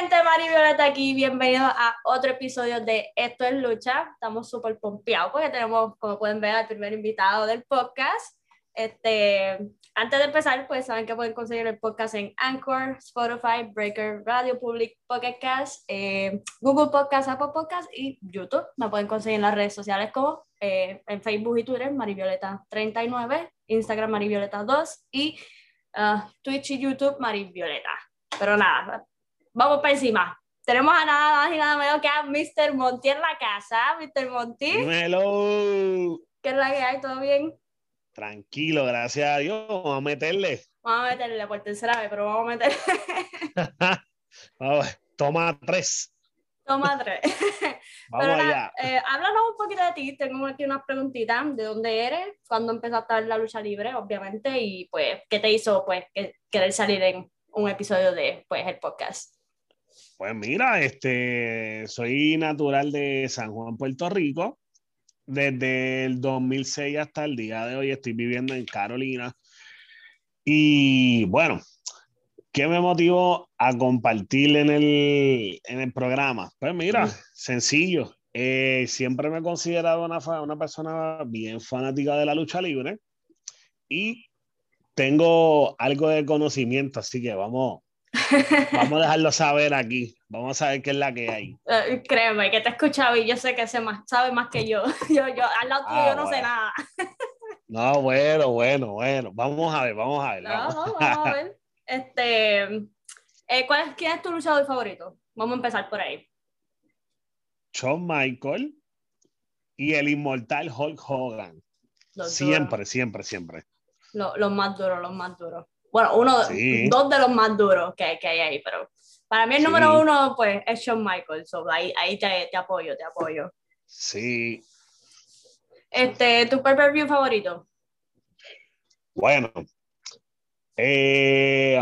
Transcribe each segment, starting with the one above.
gente, Mari Violeta aquí, bienvenidos a otro episodio de Esto es Lucha. Estamos súper pompeados porque tenemos, como pueden ver, al primer invitado del podcast. Este, antes de empezar, pues saben que pueden conseguir el podcast en Anchor, Spotify, Breaker, Radio Public, Pocket Cast, eh, Google Podcast, Apple Podcast y YouTube. Me pueden conseguir en las redes sociales como eh, en Facebook y Twitter, Marivioleta39, Instagram Marivioleta2 y uh, Twitch y YouTube Marivioleta. Pero nada, vamos para encima. Tenemos a nada más y nada menos que a Mr. Monty en la casa. Mr. Monty. Dímelo. ¿Qué es la que hay? ¿Todo bien? Tranquilo, gracias a Dios. Vamos a meterle. Vamos a meterle por tercera vez, pero vamos a meterle. vamos, toma tres. Toma tres. Vamos pero allá. Eh, háblanos un poquito de ti. Tengo aquí unas preguntitas. ¿De dónde eres? ¿Cuándo empezaste a ver la lucha libre, obviamente? Y pues, ¿qué te hizo pues que, querer salir en un episodio de pues, el podcast? Pues mira, este, soy natural de San Juan, Puerto Rico. Desde el 2006 hasta el día de hoy estoy viviendo en Carolina. Y bueno, ¿qué me motivó a compartir en el, en el programa? Pues mira, sencillo. Eh, siempre me he considerado una, una persona bien fanática de la lucha libre y tengo algo de conocimiento, así que vamos, vamos a dejarlo saber aquí. Vamos a saber qué es la que hay. Eh, créeme, que te he escuchado y yo sé que sé más, sabe más que yo. Yo, yo al lado tuyo Ah, yo no sé nada. No, bueno, bueno, bueno. Vamos a ver, vamos a ver. No, vamos. no, vamos a ver. Este, eh, ¿cuál es, ¿Quién es tu luchador favorito? Vamos a empezar por ahí. Shawn Michael y el inmortal Hulk Hogan. Los Siempre, duros. siempre, siempre. Los, los más duros, los más duros. Bueno, uno, Sí. dos de los más duros que, que hay ahí, pero para mí el Sí. número uno, pues, es Shawn Michaels. So, ahí ahí te, te apoyo, te apoyo. Sí. Este, ¿tu pay-per-view favorito? Bueno. Eh,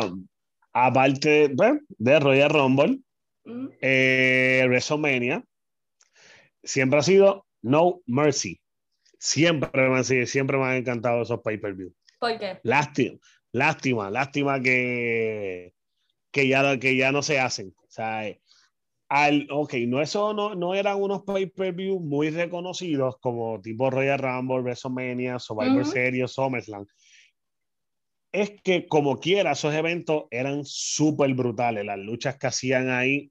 aparte bueno, de Royal Rumble, Mm, eh, WrestleMania, siempre ha sido No Mercy. Siempre me, siempre me han encantado esos pay-per-view. ¿Por qué? Lástima, lástima, lástima que, que, ya, que ya no se hacen. O sea, eh, al, ok, no, eso no, no eran unos pay-per-view muy reconocidos como tipo Royal Rumble, WrestleMania, Survivor Ujú. Series, SummerSlam. Es que como quiera, esos eventos eran súper brutales. Las luchas que hacían ahí,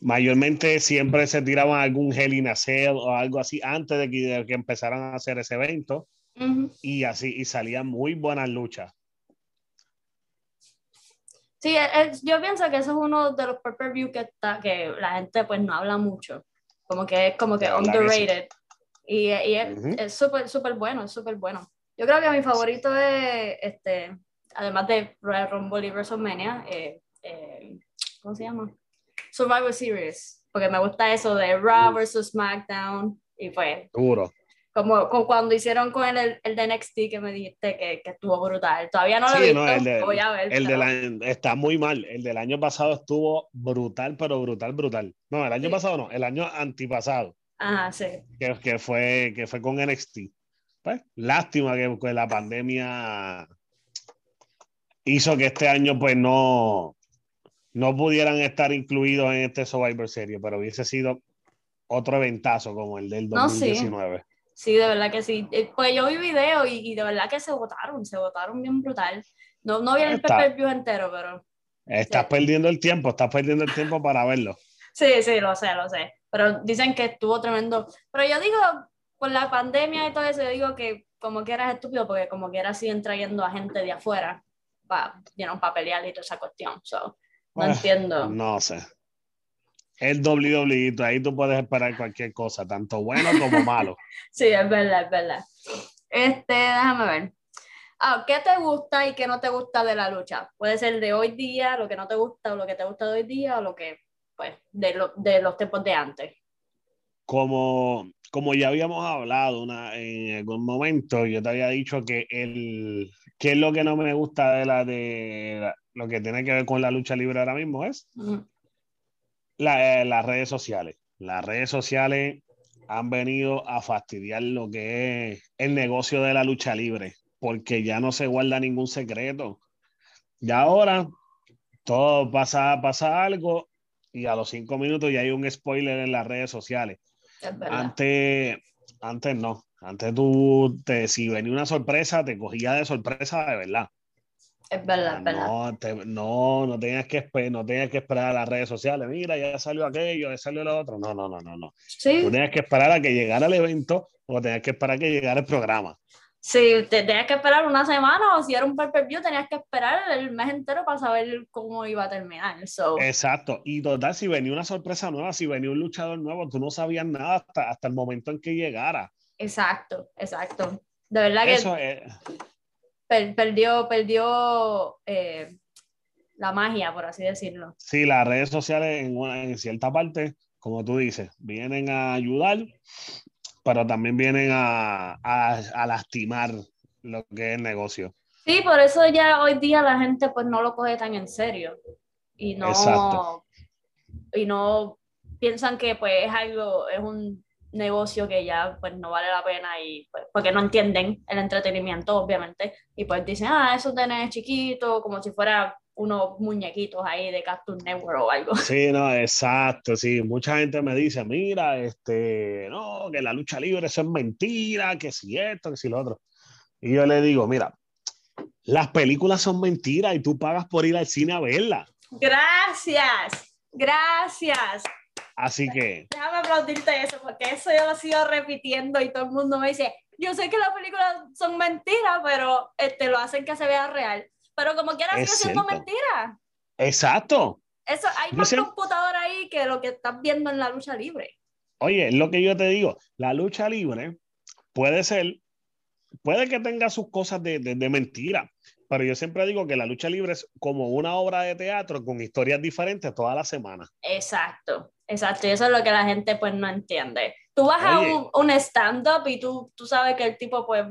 mayormente siempre se tiraban algún Hell in a Cell o algo así antes de que, de que empezaran a hacer ese evento Ujú. y así y salían muy buenas luchas. Sí, es- yo pienso que eso es uno de los pay-per-view que, está, que la gente pues no habla mucho. Como que es como que underrated. Y, y es Ujú. es súper, súper bueno, es súper bueno. Yo creo que mi favorito es, este, además de Royal Rumble y WrestleMania, eh, eh, ¿cómo se llama? Survivor Series. Porque me gusta eso de Raw versus SmackDown. Y pues, Duro. Como, como cuando hicieron con el, el de NXT que me dijiste que, que estuvo brutal. Todavía no lo he visto, no, el de- voy a ver. El pero- del año está muy mal. El del año pasado estuvo brutal, pero brutal, brutal. No, el año Sí. pasado no, el año antipasado, Ajá, sí. que, que fue, que fue con NXT. Pues, lástima que, que la pandemia hizo que este año pues no, no pudieran estar incluidos en este Survivor Series, pero hubiese sido otro eventazo como el del No, sí. 2019. Sí, de verdad que sí. Eh, Pues yo vi video y, y de verdad que se votaron, se votaron bien brutal. No, no vi el pay-per-view entero, pero Estás Sí. perdiendo el tiempo, estás perdiendo el tiempo para verlo. sí, sí, lo sé, lo sé. Pero dicen que estuvo tremendo. Pero yo digo, por la pandemia y todo eso, yo digo que como que eras estúpido, porque como que era siguen trayendo a gente de afuera para para pelear y toda esa cuestión. So, no Ah, entiendo. No sé. El WWE, ahí tú puedes esperar cualquier cosa, tanto bueno como malo. Sí, es verdad, es verdad. Este, déjame ver. Ah, ¿qué te gusta y qué no te gusta de la lucha? Puede ser de hoy día, lo que no te gusta, o lo que te gusta de hoy día, o lo que, pues, de, lo- de los tiempos de antes. Como, como ya habíamos hablado una, en algún momento, yo te había dicho que el que es lo que no me gusta de la de la- lo que tiene que ver con la lucha libre ahora mismo es Ujú. La- eh, las redes sociales. Las redes sociales han venido a fastidiar lo que es el negocio de la lucha libre, porque ya no se guarda ningún secreto. Y ahora todo pasa, pasa algo y a los cinco minutos ya hay un spoiler en las redes sociales. Antes, antes no. Antes tú, te, si venía una sorpresa, te cogía de sorpresa de verdad. Es verdad, es verdad. No, no, tenías que, no tenías que esperar a las redes sociales. Mira, ya salió aquello, ya salió lo otro. No, no, no, no. no. ¿Sí? Tú tenías que esperar a que llegara el evento o tenías que esperar a que llegara el programa. Sí, te tenías que esperar una semana o si era un pay per view tenías que esperar el mes entero para saber cómo iba a terminar. Exacto. Y total, si venía una sorpresa nueva, si venía un luchador nuevo, tú no sabías nada hasta, hasta el momento en que llegara. Exacto, exacto. De verdad que Eso perdió, perdió eh, la magia, por así decirlo. Sí, las redes sociales en, en cierta parte, como tú dices, vienen a ayudar, pero también vienen a, a, lastimar lo que es el negocio. Sí, por eso ya hoy día la gente pues no lo coge tan en serio y no y no piensan que pues es algo es un negocio que ya pues no vale la pena y pues, porque no entienden el entretenimiento obviamente y pues dicen ah eso tenés chiquito como si fuera unos muñequitos ahí de Cartoon Network o algo. Sí, no, exacto, sí, mucha gente me dice, mira, este, no, que la lucha libre eso es mentira, que si esto, que si lo otro. Y yo le digo, mira, las películas son mentiras y tú pagas por ir al cine a verlas. Gracias, gracias. Así que. Déjame aplaudirte eso, porque eso yo lo sigo repitiendo y todo el mundo me dice, yo sé que las películas son mentiras, pero este, lo hacen que se vea real. Pero como quiera sigue siendo mentira. Exacto. Eso, hay más computador ahí que lo que estás viendo en la lucha libre. Oye, es lo que yo te digo, la lucha libre puede ser, puede que tenga sus cosas de, de, de mentira, pero yo siempre digo que la lucha libre es como una obra de teatro con historias diferentes toda la semana. Exacto, exacto. Y eso es lo que la gente pues no entiende. Tú vas a un, un stand-up y tú, tú sabes que el tipo pues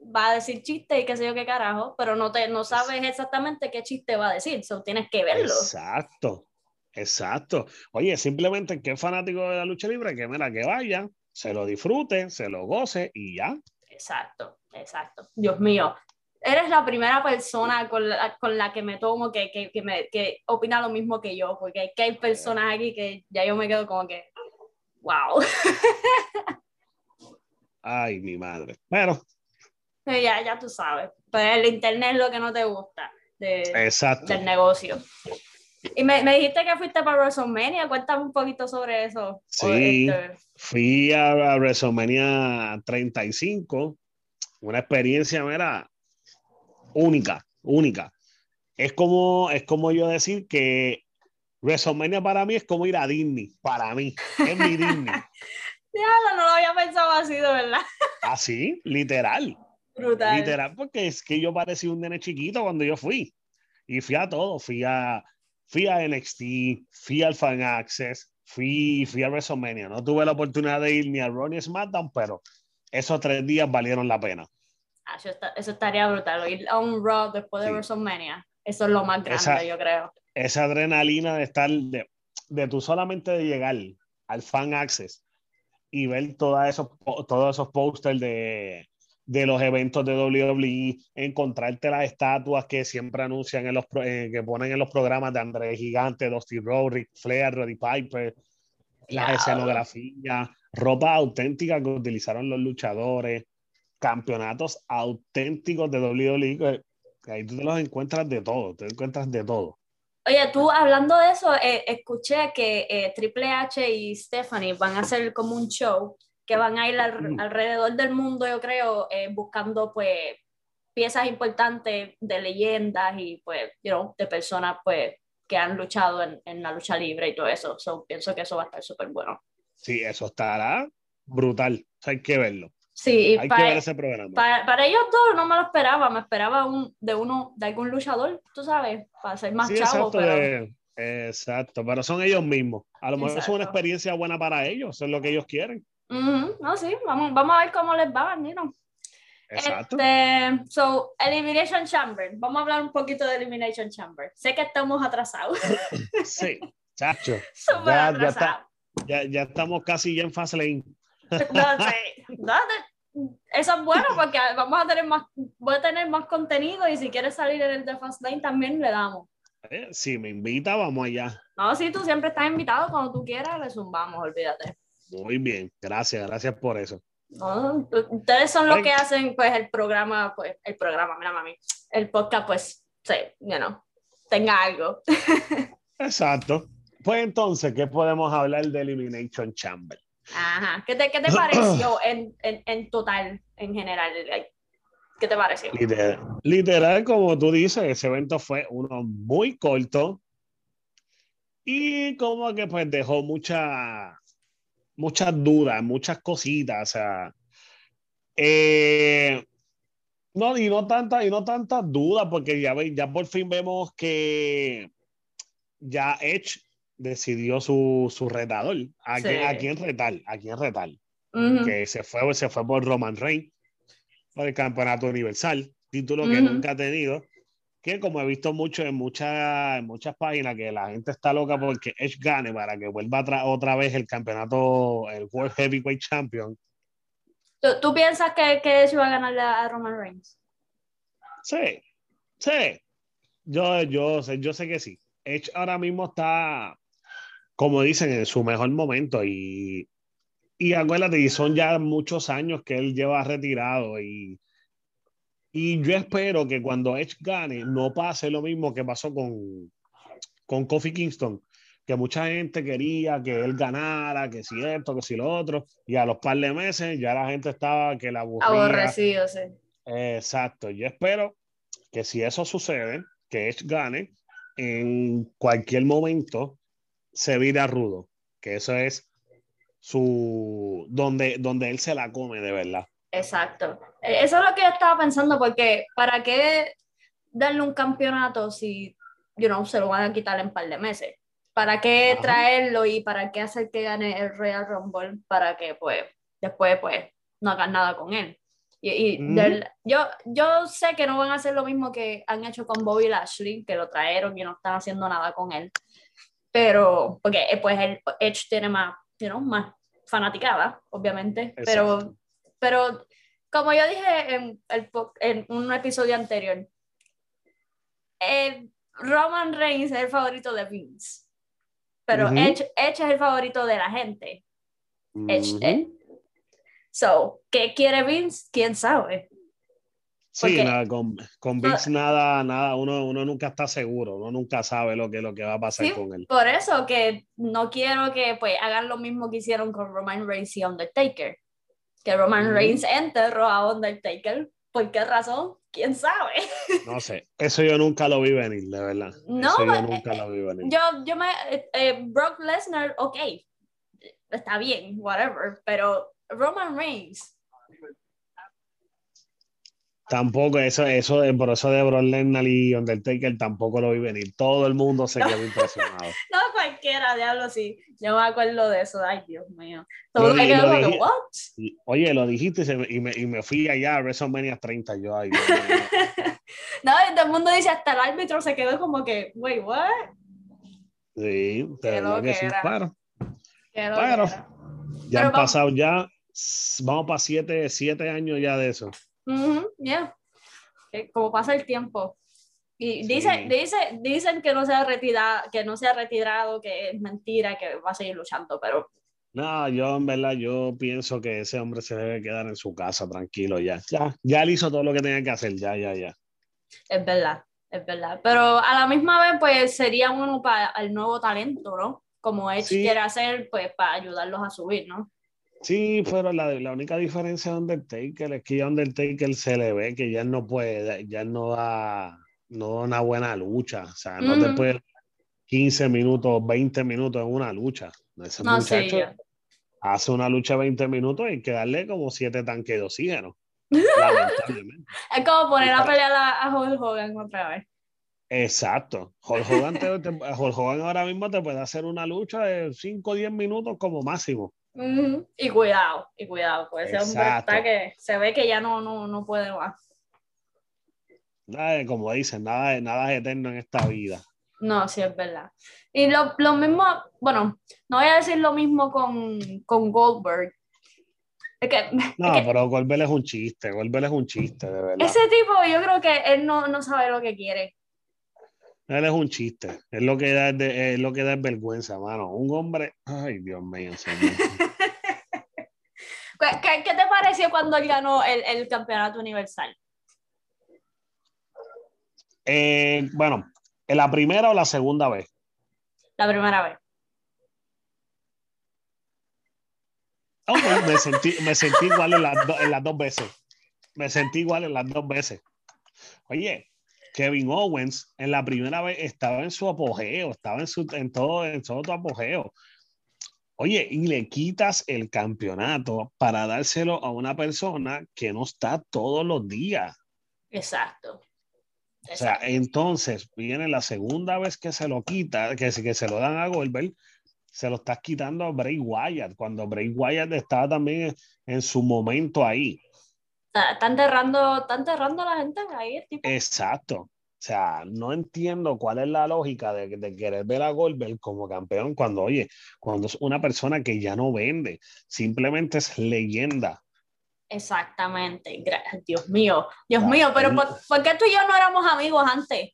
va a decir chiste y qué sé yo qué carajo, pero no, te, no sabes exactamente qué chiste va a decir, so tienes que verlo. Exacto, exacto. Oye, simplemente que es fanático de la lucha libre, que mira, que vaya, se lo disfrute, se lo goce y ya. Exacto, exacto. Dios mío, eres la primera persona con la, con la que me tomo que, que, que, me, que opina lo mismo que yo, porque hay, que hay personas aquí que ya yo me quedo como que, wow. Ay, mi madre. Bueno. Ya, ya tú sabes. Pero el internet es lo que no te gusta de, Exacto. del negocio. Y me, me, dijiste que fuiste para WrestleMania, cuéntame un poquito sobre eso. Sí, este, fui a, a WrestleMania 35, una experiencia, mira, única, única. Es como, es como yo decir que WrestleMania para mí es como ir a Disney, para mí, es mi Disney. no lo había pensado así, de verdad. Así, literal. Brutal. Literal, porque es que yo parecía un nene chiquito cuando yo fui. Y fui a todo, fui a, fui a NXT, fui al Fan Access, fui, fui a WrestleMania. No tuve la oportunidad de ir ni a Ronnie SmackDown, pero esos tres días valieron la pena. Ah, eso, estaría brutal. Ir a un Raw después de WrestleMania. Eso es lo más grande, yo creo. Esa adrenalina de estar, de, de tú solamente de llegar al Fan Access y ver todos esos, todos esos pósters de, de los eventos de WWE, encontrarte las estatuas que siempre anuncian en los eh, que ponen en los programas de André Gigante, Dusty Rhodes, Flair, Roddy Piper, las escenografías, ropa auténtica que utilizaron los luchadores, campeonatos auténticos de WWE, que ahí tú te los encuentras de todo, te encuentras de todo. Oye, tú hablando de eso, eh, escuché que eh, Triple H y Stephanie van a hacer como un show que van a ir mm. alrededor del mundo, yo creo, eh, buscando pues piezas importantes de leyendas y pues, you know, de personas pues que han luchado en, en la lucha libre y todo eso. So, pienso que eso va a estar súper bueno. Sí, eso estará brutal. hay que verlo. Sí, Hay para, que ver ese programa. Para, ellos dos no me lo esperaba, me esperaba un, de uno, de algún luchador, tú sabes, para ser más sí, chavo. Exacto, pero... exacto, pero son ellos mismos. A lo mejor es una experiencia buena para ellos, es lo que ellos quieren. No, sí, vamos, vamos a ver cómo les va, Nino. Exacto. Este, so, Elimination Chamber. Vamos a hablar un poquito de Elimination Chamber. Sé que estamos atrasados. sí, chacho. Súper atrasados. Ya, ya, estamos casi ya en Fastlane. No No, eso es bueno porque vamos a tener más, voy a tener más contenido y si quieres salir en el de Fastlane también le damos. Eh, si me invita, vamos allá. No, sí, tú siempre estás invitado. Cuando tú quieras, le zumbamos, olvídate. Muy bien, gracias, gracias por eso. No, ustedes son los que hacen, pues, el programa, pues, el programa, mira, mami, el podcast, pues, sí, you know, tenga algo. Exacto. Pues entonces, ¿qué podemos hablar de Elimination Chamber? Ajá. ¿Qué te, qué te pareció en, en, en, total, en general? ¿Qué te pareció? Literal, literal, como tú dices, ese evento fue uno muy corto y como que pues dejó mucha, muchas dudas, muchas cositas, o sea, eh, no, y no tantas, y no tantas dudas, porque ya, ya por fin vemos que ya Edge decidió su, su retador. ¿A, sí. ¿A, quién retar? ¿A quién retar? Uh -huh. Que se fue, se fue por Roman Reigns, por el campeonato universal, título que uh -huh. nunca ha tenido. Que como he visto mucho en, muchas en muchas páginas, que la gente está loca porque Edge gane para que vuelva otra vez el campeonato, el World Heavyweight Champion. ¿Tú, tú piensas que, que Edge va a ganar a Roman Reigns? Sí, sí. Yo, yo, yo sé que sí. Edge ahora mismo está como dicen, en su mejor momento. Y, y acuérdate, y son ya muchos años que él lleva retirado. Y, y yo espero que cuando Edge gane, no pase lo mismo que pasó con, con Kofi Kingston, que mucha gente quería que él ganara, que si esto, que si lo otro. Y a los par de meses ya la gente estaba que la aburría. Aborrecido, sí. Exacto. Yo espero que si eso sucede, que Edge gane, en cualquier momento se vira rudo, que eso es su donde, donde él se la come de verdad. Exacto. Eso es lo que yo estaba pensando, porque ¿para qué darle un campeonato si you know, se lo van a quitar en un par de meses? ¿Para qué Ajá. traerlo y para qué hacer que gane el Royal Rumble para que pues después pues no hagan nada con él? Y, y mm. del, yo, yo sé que no van a hacer lo mismo que han hecho con Bobby Lashley, que lo trajeron y no están haciendo nada con él pero porque pues el Edge tiene más, you know, más fanaticada, obviamente, pero, pero como yo dije en, el, en un episodio anterior, eh, Roman Reigns es el favorito de Vince, pero uh -huh. Edge, Edge, es el favorito de la gente. Uh -huh. Edge, Edge. So, ¿qué quiere Vince? ¿Quién sabe? Sí, nada, con, con nada, nada, uno, uno nunca está seguro, uno nunca sabe lo que, lo que va a pasar sí, con él. Por eso que no quiero que pues hagan lo mismo que hicieron con Roman Reigns y Undertaker. Que Roman mm. Reigns enterró a Undertaker. ¿Por qué razón? ¿Quién sabe? No sé, eso yo nunca lo vi venir, de verdad. No, eso yo eh, nunca lo vi venir. Yo, yo me, eh, eh, Brock Lesnar, ok, está bien, whatever, pero Roman Reigns Tampoco, eso, eso, por eso de Brock Lesnar y Undertaker tampoco lo vi venir. Todo el mundo se quedó impresionado. no, cualquiera, diablo, sí. Yo me acuerdo de eso. Ay, Dios mío. Todo lo, quedó como, dije, ¿what? Oye, lo dijiste y, me, y, me, me, fui allá a WrestleMania 30. Yo, ay, no, todo el mundo dice, hasta el árbitro se quedó como que, wait, what? Sí, pero que sí, claro. Claro. Ya Pero han pasado ya, vamos para siete, siete años ya de eso. Uh -huh, yeah. Como pasa el tiempo. Y sí. dice, dice, dicen que no se ha retirado, que no se ha retirado, que es mentira, que va a seguir luchando, pero. No, yo en verdad, yo pienso que ese hombre se debe quedar en su casa tranquilo ya. Ya, ya él hizo todo lo que tenía que hacer, ya, ya, ya. Es verdad, es verdad. Pero a la misma vez, pues sería uno para el nuevo talento, ¿no? Como Edge sí. quiere hacer, pues para ayudarlos a subir, ¿no? Sí, pero la, la, única diferencia de Undertaker es que a Undertaker se le ve que ya no puede, ya no da, no da una buena lucha. O sea, no mm. te puede 15 minutos, 20 minutos en una lucha. Ese no, muchacho sí, hace una lucha de 20 minutos y hay que darle como 7 tanques de oxígeno. lamentablemente. Es como poner a pelear a, a Hulk Hogan otra vez. Exacto. Hulk Hogan, te, te, Hulk Hogan ahora mismo te puede hacer una lucha de 5 o 10 minutos como máximo. Uh -huh. Y cuidado, y cuidado, pues ese hombre está que se ve que ya no, no, no puede más. Nada, como dicen, nada, nada es eterno en esta vida. No, sí, es verdad. Y lo, lo mismo, bueno, no voy a decir lo mismo con, con Goldberg. Es que, no, es que, pero Goldberg es un chiste, Goldberg es un chiste, de verdad. Ese tipo, yo creo que él no, no sabe lo que quiere. Él es un chiste. Es lo que da, es lo que da vergüenza, mano. Un hombre. Ay, Dios mío, señor. ¿Qué, ¿Qué, te pareció cuando él ganó el, el campeonato universal? Eh, bueno, ¿en la primera o la segunda vez? La primera vez. me, sentí, me sentí igual en las, en las dos veces. Me sentí igual en las dos veces. Oye, Kevin Owens en la primera vez estaba en su apogeo, estaba en, su, en, todo, en todo tu apogeo. Oye, y le quitas el campeonato para dárselo a una persona que no está todos los días. Exacto. O sea, entonces viene la segunda vez que se lo quita, que, que se lo dan a Goldberg, se lo estás quitando a Bray Wyatt, cuando Bray Wyatt estaba también en su momento ahí. Está, enterrando, está enterrando a la gente ahí. Tipo. Exacto. O sea, no entiendo cuál es la lógica de, de, querer ver a Goldberg como campeón cuando, oye, cuando es una persona que ya no vende, simplemente es leyenda. Exactamente. Dios mío, Dios mío, pero ¿por, ¿por, qué tú y yo no éramos amigos antes?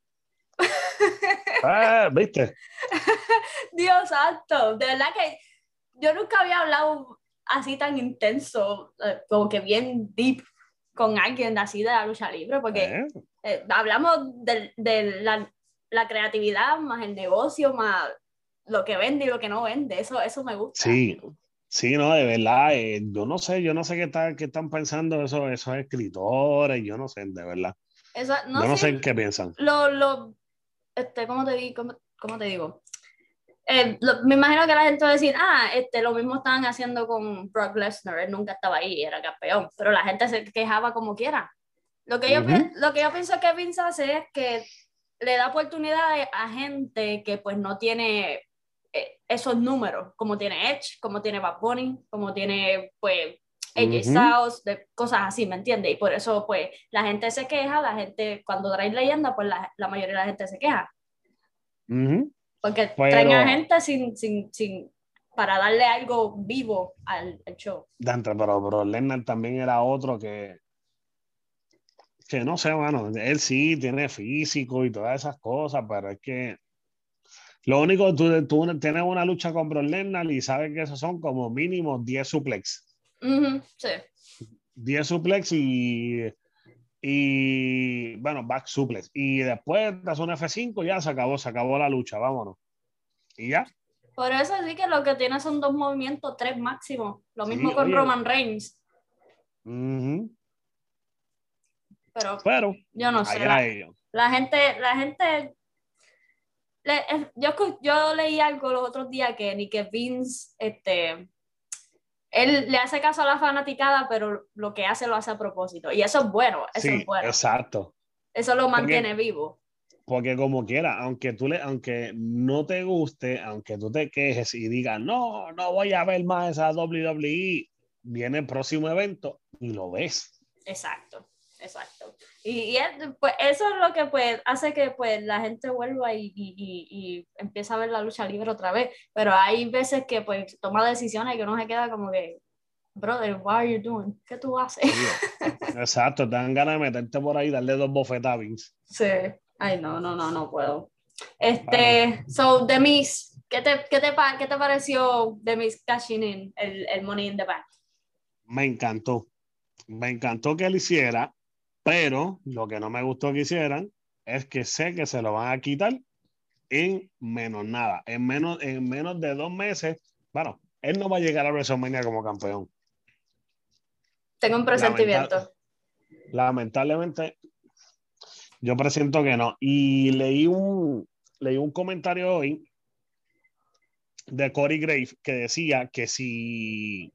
Ah, ¿viste? Dios santo, de verdad que yo nunca había hablado así tan intenso, eh, como que bien deep con alguien así de la lucha libre, porque eh. Eh, hablamos de, de la, la, creatividad más el negocio, más lo que vende y lo que no vende, eso, eso me gusta. Sí, sí, no, de verdad, eh, yo no sé, yo no sé qué, está, qué están pensando esos, esos escritores, yo no sé, de verdad. Eso, no, yo no sé qué piensan. Lo, lo, este, ¿cómo te? ¿Cómo, cómo te digo? Eh, lo, me imagino que la gente va a decir, ah, este, lo mismo estaban haciendo con Brock Lesnar, él nunca estaba ahí, era campeón, pero la gente se quejaba como quiera. Lo que, yo, uh -huh. lo que yo pienso que Vince hace es que le da oportunidad a gente que pues no tiene eh, esos números, como tiene Edge, como tiene Bad Bunny, como tiene pues AJ uh -huh. Styles, de cosas así, ¿me entiendes? Y por eso pues la gente se queja, la gente cuando trae leyenda pues la, la mayoría de la gente se queja. Uh -huh. Porque Pero... traen a gente sin, sin, sin, para darle algo vivo al, al show. Dante, pero, pero Lennon también era otro que, que no sé, mano, él sí tiene físico y todas esas cosas, pero es que lo único, tú, tú tienes una lucha con Brock Lesnar y sabes que esos son como mínimo 10 suplex. Uh -huh, sí. 10 suplex y, y, bueno, back suplex. Y después das un F5 ya se acabó, se acabó la lucha, vámonos. Y ya. Por eso sí que lo que tiene son dos movimientos, tres máximo. Lo mismo sí, con oye. Roman Reigns. Uh -huh. Pero, Pero, yo no sé. La, la, gente, la gente, le, yo, yo leí algo los otros días que ni que Vince, este, él le hace caso a la fanaticada, pero lo que hace lo hace a propósito. Y eso es bueno, eso sí, es bueno. Exacto. Eso lo mantiene porque, vivo. Porque como quiera, aunque tú le, aunque no te guste, aunque tú te quejes y digas, no, no voy a ver más esa WWE, viene el próximo evento y lo ves. Exacto. Exacto. Y, y pues, eso es lo que pues, hace que pues, la gente vuelva y, y, y, empieza a ver la lucha libre otra vez. Pero hay veces que pues, toma decisiones que uno se queda como que, brother, what are you doing? ¿Qué tú haces? Exacto, te dan ganas de meterte por ahí y darle dos bofetas Sí. Ay, no, no, no, no puedo. Este, bueno. so, Demis, ¿qué te, qué, te, ¿qué te pareció Demis cashing in el, el Money in the Bank? Me encantó. Me encantó que él hiciera pero lo que no me gustó que hicieran es que sé que se lo van a quitar en menos nada. En menos, en menos de dos meses, bueno, él no va a llegar a WrestleMania como campeón. Tengo un presentimiento. lamentablemente, yo presiento que no. Y leí un, leí un comentario hoy de Corey Grave que decía que si,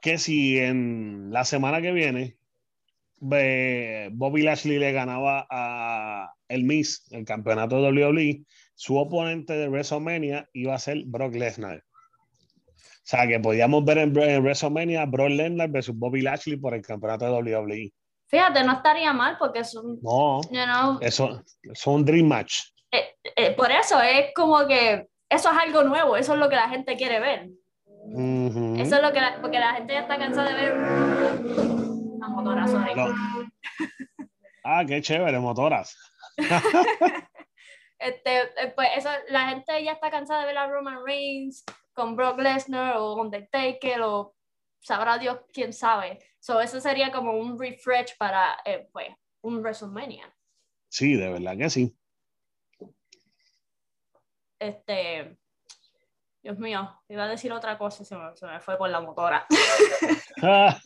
que si en la semana que viene Bobby Lashley le ganaba a el Miss, el campeonato de WWE, su oponente de WrestleMania iba a ser Brock Lesnar. O sea, que podíamos ver en, en WrestleMania Brock Lesnar versus Bobby Lashley por el campeonato de WWE. Fíjate, no estaría mal porque es un. No, you know, eso es un dream match. Eh, eh, por eso es como que eso es algo nuevo, eso es lo que la gente quiere ver. Uh -huh. Eso es lo que la, porque la gente ya está cansada de ver motoras. No. Ah, qué chévere, motoras. Este, eh, pues eso, la gente ya está cansada de ver a Roman Reigns con Brock Lesnar o Undertaker o sabrá Dios quién sabe. So, eso sería como un refresh para eh, pues, un WrestleMania. Sí, de verdad que sí. Este, Dios mío, iba a decir otra cosa, se me, se me fue por la motora.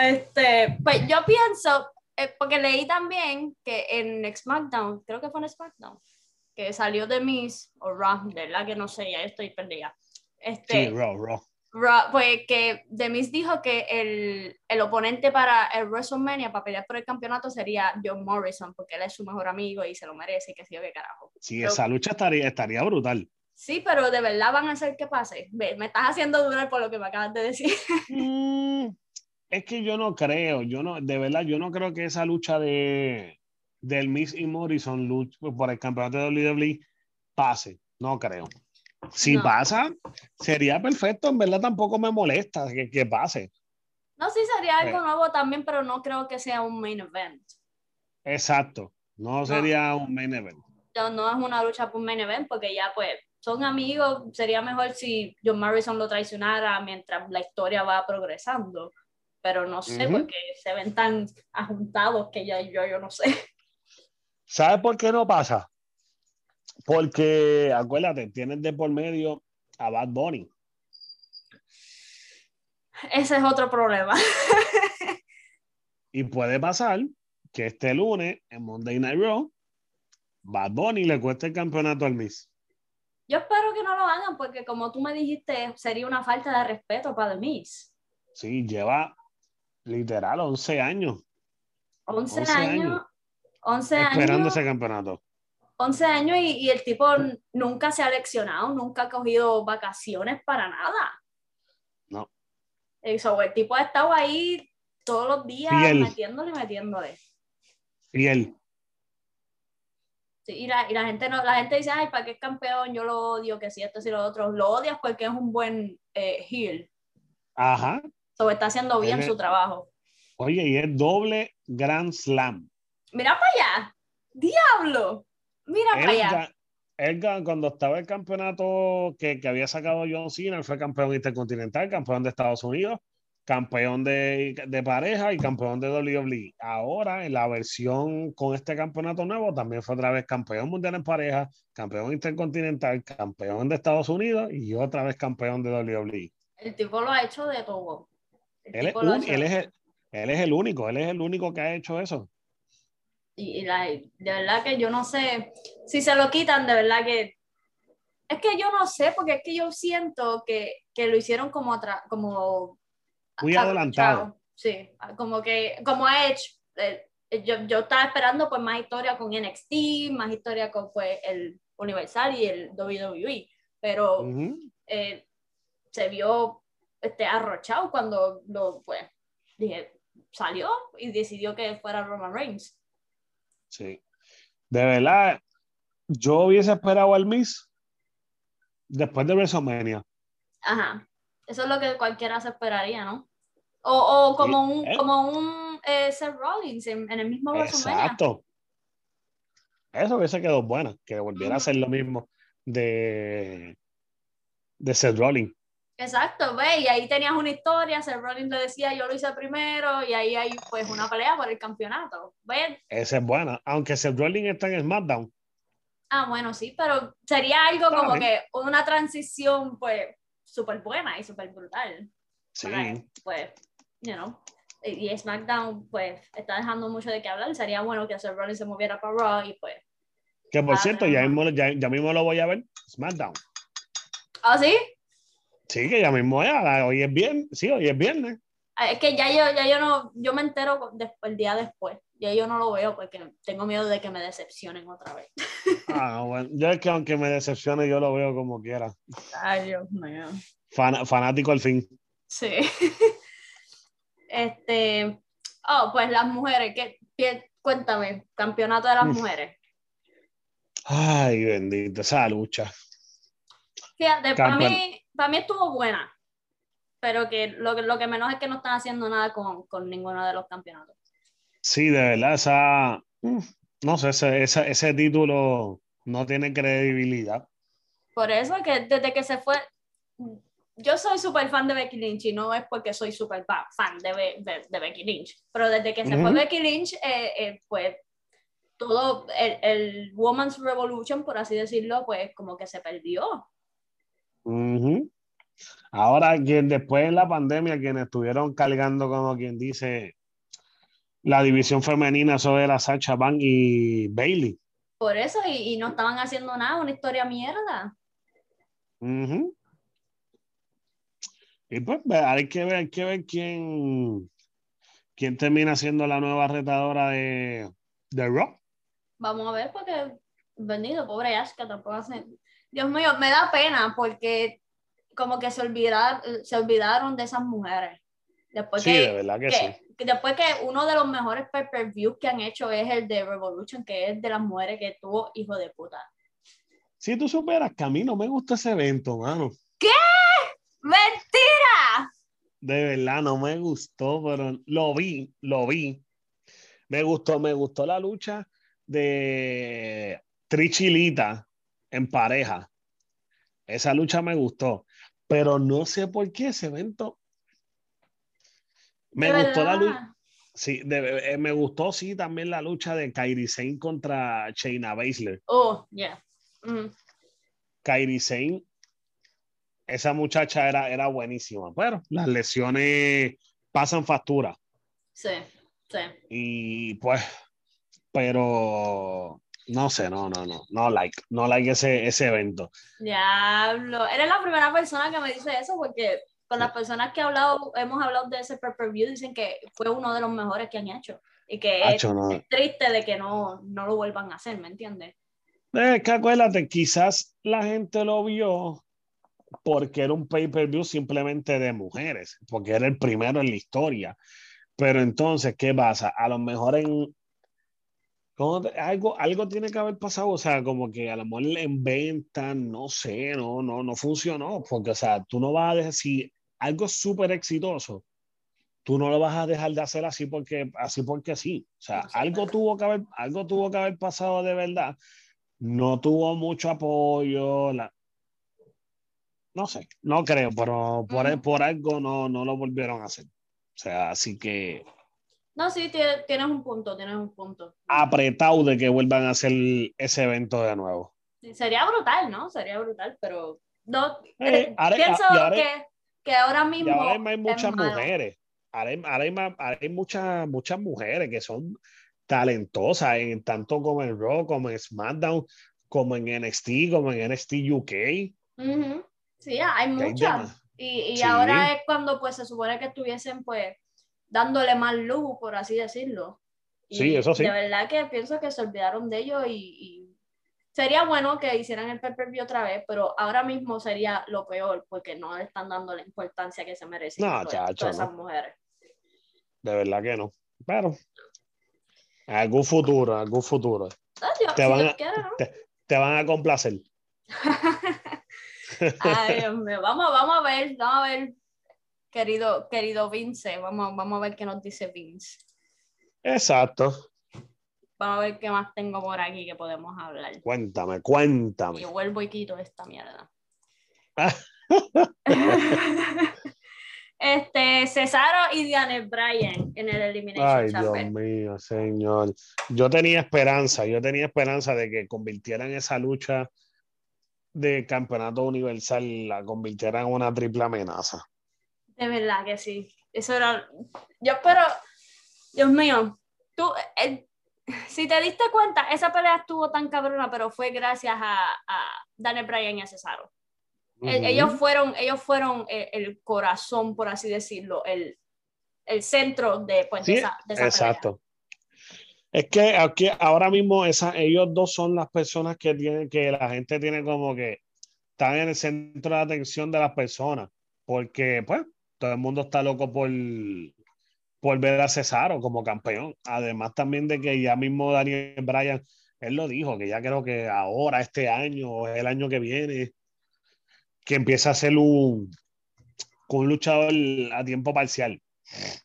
este, pues yo pienso, eh, porque leí también que en SmackDown, creo que fue en SmackDown, que salió de Miss o Raw, de la que no sé, ya estoy perdida. Este, sí, Raw, Raw. pues que The dijo que el, el, oponente para el WrestleMania para pelear por el campeonato sería John Morrison, porque él es su mejor amigo y se lo merece, que sí o qué carajo. Sí, pero, esa lucha estaría, estaría brutal. Sí, pero de verdad van a hacer que pase. Me, me estás haciendo dudar por lo que me acabas de decir. Mm, es que yo no creo, yo no, de verdad, yo no creo que esa lucha de del Miss y Morrison lucha por el campeonato de WWE pase. No creo. Si no. pasa, sería perfecto. En verdad tampoco me molesta que, que pase. No, sí sería algo pero, nuevo también, pero no creo que sea un main event. Exacto. No sería un main event. No, no es una lucha por un main event porque ya pues son amigos. Sería mejor si John Morrison lo traicionara mientras la historia va progresando. Pero no sé, uh -huh. porque se ven tan ajuntados que ya yo, yo no sé. ¿Sabes por qué no pasa? Porque, acuérdate, tienes de por medio a Bad Bunny. Ese es otro problema. y puede pasar que este lunes, en Monday Night Raw, Bad Bunny le cueste el campeonato al Miss. Yo espero que no lo hagan porque, como tú me dijiste, sería una falta de respeto para el Miss. Sí, lleva literal 11 años. 11, 11 años. años 11 esperando años, ese campeonato. 11 años y, y, el tipo nunca se ha leccionado, nunca ha cogido vacaciones para nada. No. Eso, el tipo ha estado ahí todos los días Fiel. metiéndole y metiéndole. Fiel. Sí, y, la, y la, gente no, la gente dice, ay, ¿para qué es campeón? Yo lo odio, que si esto, si lo otro. Lo odias porque es un buen eh, heel. Ajá. So, está haciendo bien su trabajo. Oye, y es doble Grand Slam. Mira para allá. Diablo. Mira para allá. Él, cuando estaba el campeonato que, que, había sacado John Cena, él fue campeón intercontinental, campeón de Estados Unidos, campeón de, de, pareja y campeón de WWE. Ahora, en la versión con este campeonato nuevo, también fue otra vez campeón mundial en pareja, campeón intercontinental, campeón de Estados Unidos y otra vez campeón de WWE. El tipo lo ha hecho de todo. Él es, un, él, es el, él es el único, él es el único que ha hecho eso y, y la, de verdad que yo no sé si se lo quitan, de verdad que es que yo no sé, porque es que yo siento que, que lo hicieron como, otra, como muy adelantado. Sí, como que, como Edge, eh, yo, yo estaba esperando pues más historia con NXT, más historia con pues, el Universal y el WWE, pero uh -huh. eh, se vio este, arrochado cuando lo, pues, dije, salió y decidió que fuera Roman Reigns. Sí. De verdad, yo hubiese esperado al Miss después de WrestleMania. Ajá. Eso es lo que cualquiera se esperaría, ¿no? O, o como un, ¿Eh? como un eh, Seth Rollins en, en, el mismo WrestleMania. Exacto. Eso hubiese quedado bueno, que volviera a ser lo mismo de, de Seth Rollins. Exacto, ve, y ahí tenías una historia, Seth Rollins le decía yo lo hice primero, y ahí hay pues una pelea por el campeonato, ¿ves? Esa es buena, aunque Seth Rollins está en SmackDown. Ah, bueno, sí, pero sería algo ¿Sabes? como que una transición pues súper buena y súper brutal. Sí. Para, pues, you know, y SmackDown pues está dejando mucho de qué hablar, sería bueno que Seth Rollins se moviera para Raw y pues... Que por cierto, ya mismo, ya, ya mismo lo voy a ver, SmackDown. ¿Ah, sí? Sí, que ya mismo es, hoy es viernes, sí, hoy es viernes. Ah, Es que ya yo, ya yo no, yo me entero después, el día después, ya yo no lo veo porque tengo miedo de que me decepcionen otra vez. Ah, bueno, yo es que aunque me decepcione, yo lo veo como quiera. Ay, Dios mío. Fan, fanático al fin. Sí. Este, oh, pues las mujeres, ¿qué, qué, cuéntame, campeonato de las mujeres. Ay, bendito, esa lucha. Fíjate, para mí, para mí estuvo buena, pero que lo, lo que menos es que no están haciendo nada con, con ninguno de los campeonatos. Sí, de verdad, esa, no sé, ese, ese, ese título No tiene credibilidad. Por eso que desde que se fue, yo soy súper fan de Becky Lynch y no es porque soy súper fan de, de, Becky Lynch, pero desde que se fue Becky Lynch, eh, eh, pues todo el, el, Woman's Revolution, por así decirlo, pues como que se perdió. Ahora, quien después de la pandemia, quienes estuvieron cargando, como quien dice, la división femenina sobre la Sacha Bank y Bailey. Por eso, y, no estaban haciendo nada, una historia mierda. Y pues hay que ver, hay que ver quién, quién termina siendo la nueva retadora de, de Rock. Vamos a ver, porque venido, pobre Asuka, tampoco hace. Dios mío, me da pena porque como que se, se olvidaron de esas mujeres. Después sí, de verdad que, sí. Después que uno de los mejores pay-per-views que han hecho es el de Revolution, que es de las mujeres que tuvo hijo de puta. Si tú superas que a mí no me gusta ese evento, mano. ¿Qué? ¡Mentira! De verdad, no me gustó, pero lo vi, lo vi. Me gustó, me gustó la lucha de Trichilita en pareja. Esa lucha me gustó, pero no sé por qué ese evento. Me gustó la lucha. Sí, eh, me gustó, sí, también la lucha de Kairi Sane contra Shayna Baszler. Oh, yeah. Mm. Kairi Sane, esa muchacha era, era buenísima, pero las lesiones pasan factura. Sí, sí. Y pues, pero no sé, no, no, no, no like, no like ese, ese evento. Diablo, eres la primera persona que me dice eso porque con las personas que he hablado, hemos hablado de ese pay-per-view, dicen que fue uno de los mejores que han hecho y que es, triste de que no, no lo vuelvan a hacer, ¿me entiendes? Es que acuérdate, quizás la gente lo vio porque era un pay-per-view simplemente de mujeres, porque era el primero en la historia. Pero entonces, ¿qué pasa? A lo mejor en, algo, algo tiene que haber pasado, o sea, como que a lo mejor en venta, no sé, no, no, no funcionó, porque, o sea, tú no vas a decir, algo súper exitoso, tú no lo vas a dejar de hacer así porque, así porque sí, o sea, algo tuvo que haber, algo tuvo que haber pasado de verdad, no tuvo mucho apoyo, la... no sé, no creo, pero por, por algo no, no lo volvieron a hacer, o sea, así que no, sí, tienes un punto, tienes un punto. Apretado de que vuelvan a hacer ese evento de nuevo. sería brutal, ¿no? Sería brutal, pero no. Eh, pienso que, que, ahora mismo. ahora hay muchas mujeres. Ahora hay, hay, muchas, muchas mujeres que son talentosas, en, tanto como en Raw, como en SmackDown, como en NXT, como en NXT UK. Sí, hay muchas. y, y ahora es cuando pues se supone que estuviesen pues dándole más luz, por así decirlo. sí, eso sí. De verdad que pienso que se olvidaron de ello y, sería bueno que hicieran el pay otra vez, pero ahora mismo sería lo peor porque no le están dando la importancia que se merecen no, chacho, esas mujeres. De verdad que no. Pero algún futuro, algún futuro. Ah, te, van a, te, van a complacer. Ay, Dios mío. Vamos, vamos a ver, vamos a ver querido, querido Vince. Vamos, vamos a ver qué nos dice Vince. Exacto. Vamos a ver qué más tengo por aquí que podemos hablar. Cuéntame, cuéntame. Y vuelvo y quito esta mierda. este, Cesaro y Diane Bryan en el Elimination Ay, Dios mío, señor. Yo tenía esperanza, yo tenía esperanza de que convirtieran esa lucha de campeonato universal, la convirtieran en una triple amenaza. De verdad que sí. Eso era. Yo, pero, Dios mío, tú, eh, si te diste cuenta, esa pelea estuvo tan cabrona, pero fue gracias a, a Daniel Bryan y a Cesaro. ellos fueron, ellos fueron eh, el, corazón, por así decirlo, el, el centro de, pues, esa, Exacto. Es que aquí, ahora mismo esa, ellos dos son las personas que tienen, que la gente tiene como que están en el centro de atención de las personas. Porque, pues, todo el mundo está loco por, por ver a Cesaro como campeón. Además también de que ya mismo Daniel Bryan, él lo dijo, que ya creo que ahora, este año, o el año que viene, que empieza a ser un, un luchador a tiempo parcial.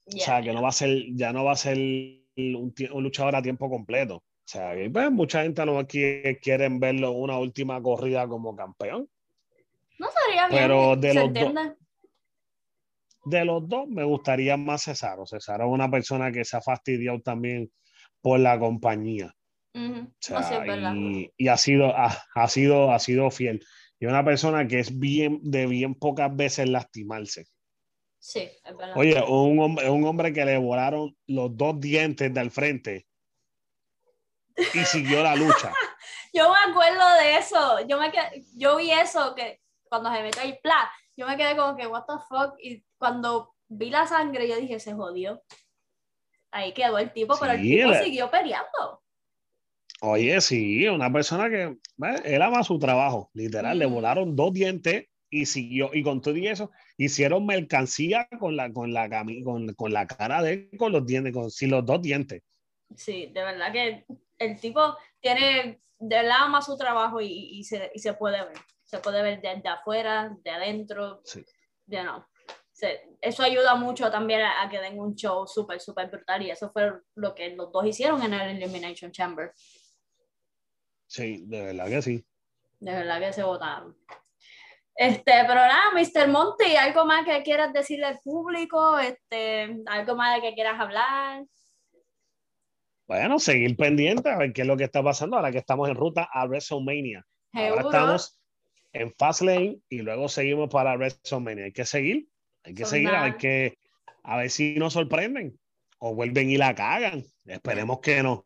o sea, que no va a ser, ya no va a ser un, un, luchador a tiempo completo. O sea, pues, mucha gente no quiere quieren verlo una última corrida como campeón. No sería bien. Pero que de se los. De los dos me gustaría más Cesaro. Cesaro es una persona que se ha fastidiado también por la compañía. Ujú. O No, sea, sí, es verdad. y, y ha sido, ha, ha sido, ha sido fiel. Y una persona que es bien, de bien pocas veces lastimarse. Sí, es verdad. Oye, un hombre, un hombre que le volaron los dos dientes del frente y siguió la lucha. Yo me acuerdo de eso. Yo, me yo vi eso que cuando se metió ahí, ¡plá! Yo me quedé como que, ¿what the fuck? Y cuando vi la sangre, yo dije, se jodió. Ahí quedó el tipo, pero el Sí, tipo le- siguió peleando. Oye, sí, una persona que eh, él ama su trabajo, literal, le Mm. volaron dos dientes y siguió, y con todo y eso, hicieron mercancía con la, con la, con, con la cara de él, con los dientes, con sin los dos dientes. Sí, de verdad que el tipo tiene, de verdad ama su trabajo y, y se, y se puede ver. Se puede ver desde afuera, de adentro, Sí. you know. Se- eso ayuda mucho también a, a que den un show súper, súper brutal y eso fue lo que los dos hicieron en el Elimination Chamber. Sí, de verdad que sí. De verdad que se votaron. Este, pero nada, Mr. Monty, ¿algo más que quieras decirle al público? Este, ¿Algo más de que quieras hablar? Bueno, seguir pendiente a ver qué es lo que está pasando ahora que estamos en ruta a WrestleMania. Ahora estamos en Fastlane y luego seguimos para WrestleMania. Hay que seguir, hay que Son seguir, a ver, que, a ver si nos sorprenden o vuelven y la cagan. Esperemos que no.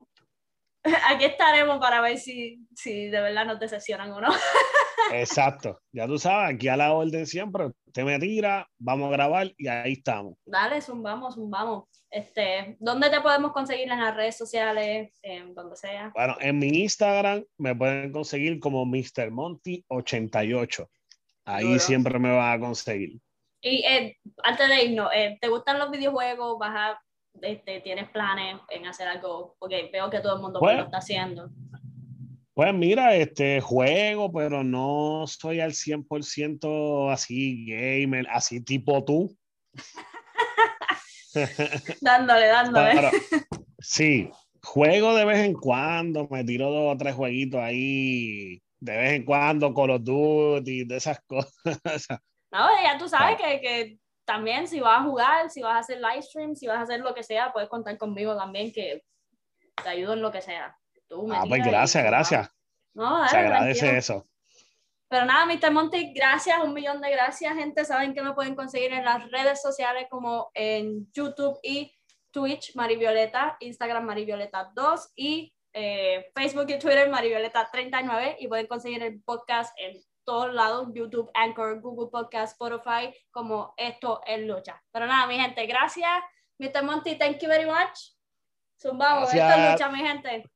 Aquí estaremos para ver si, si de verdad nos decepcionan o no. Exacto, ya tú sabes, aquí a la orden siempre, usted me tira, vamos a grabar y ahí estamos. Dale, zumbamos, zumbamos. Este, ¿Dónde te podemos conseguir en las redes sociales? En donde sea. Bueno, en mi Instagram me pueden conseguir como Mr. Monty88. Ahí Duro. siempre me van a conseguir. Y eh, antes de irnos, eh, ¿te gustan los videojuegos? ¿Vas a, este, ¿Tienes planes en hacer algo? Porque veo que todo el mundo pues, Bueno. lo está haciendo. Pues mira, este juego, pero no soy al 100% así gamer, así tipo tú. Dándole, dándole. Pero, sí, juego de vez en cuando, me tiro dos o tres jueguitos ahí, de vez en cuando, Call of Duty, de esas cosas. No, ya tú sabes que, que también si vas a jugar, si vas a hacer live stream, si vas a hacer lo que sea, puedes contar conmigo también que te ayudo en lo que sea. Tú Ah, pues gracias, gracias. No, dale, Se agradece tranquilo. eso. Pero nada, Mr. Monty, gracias, un millón de gracias, gente. Saben que me pueden conseguir en las redes sociales como en YouTube y Twitch, Marivioleta, Instagram, Marivioleta2 y eh, Facebook y Twitter, Marivioleta39. Y pueden conseguir el podcast en todos lados, YouTube, Anchor, Google Podcast, Spotify, como Esto es Lucha. Pero nada, mi gente, gracias. Mr. Monty, thank you very much. Zumbamos, esto es. Lucha, mi gente.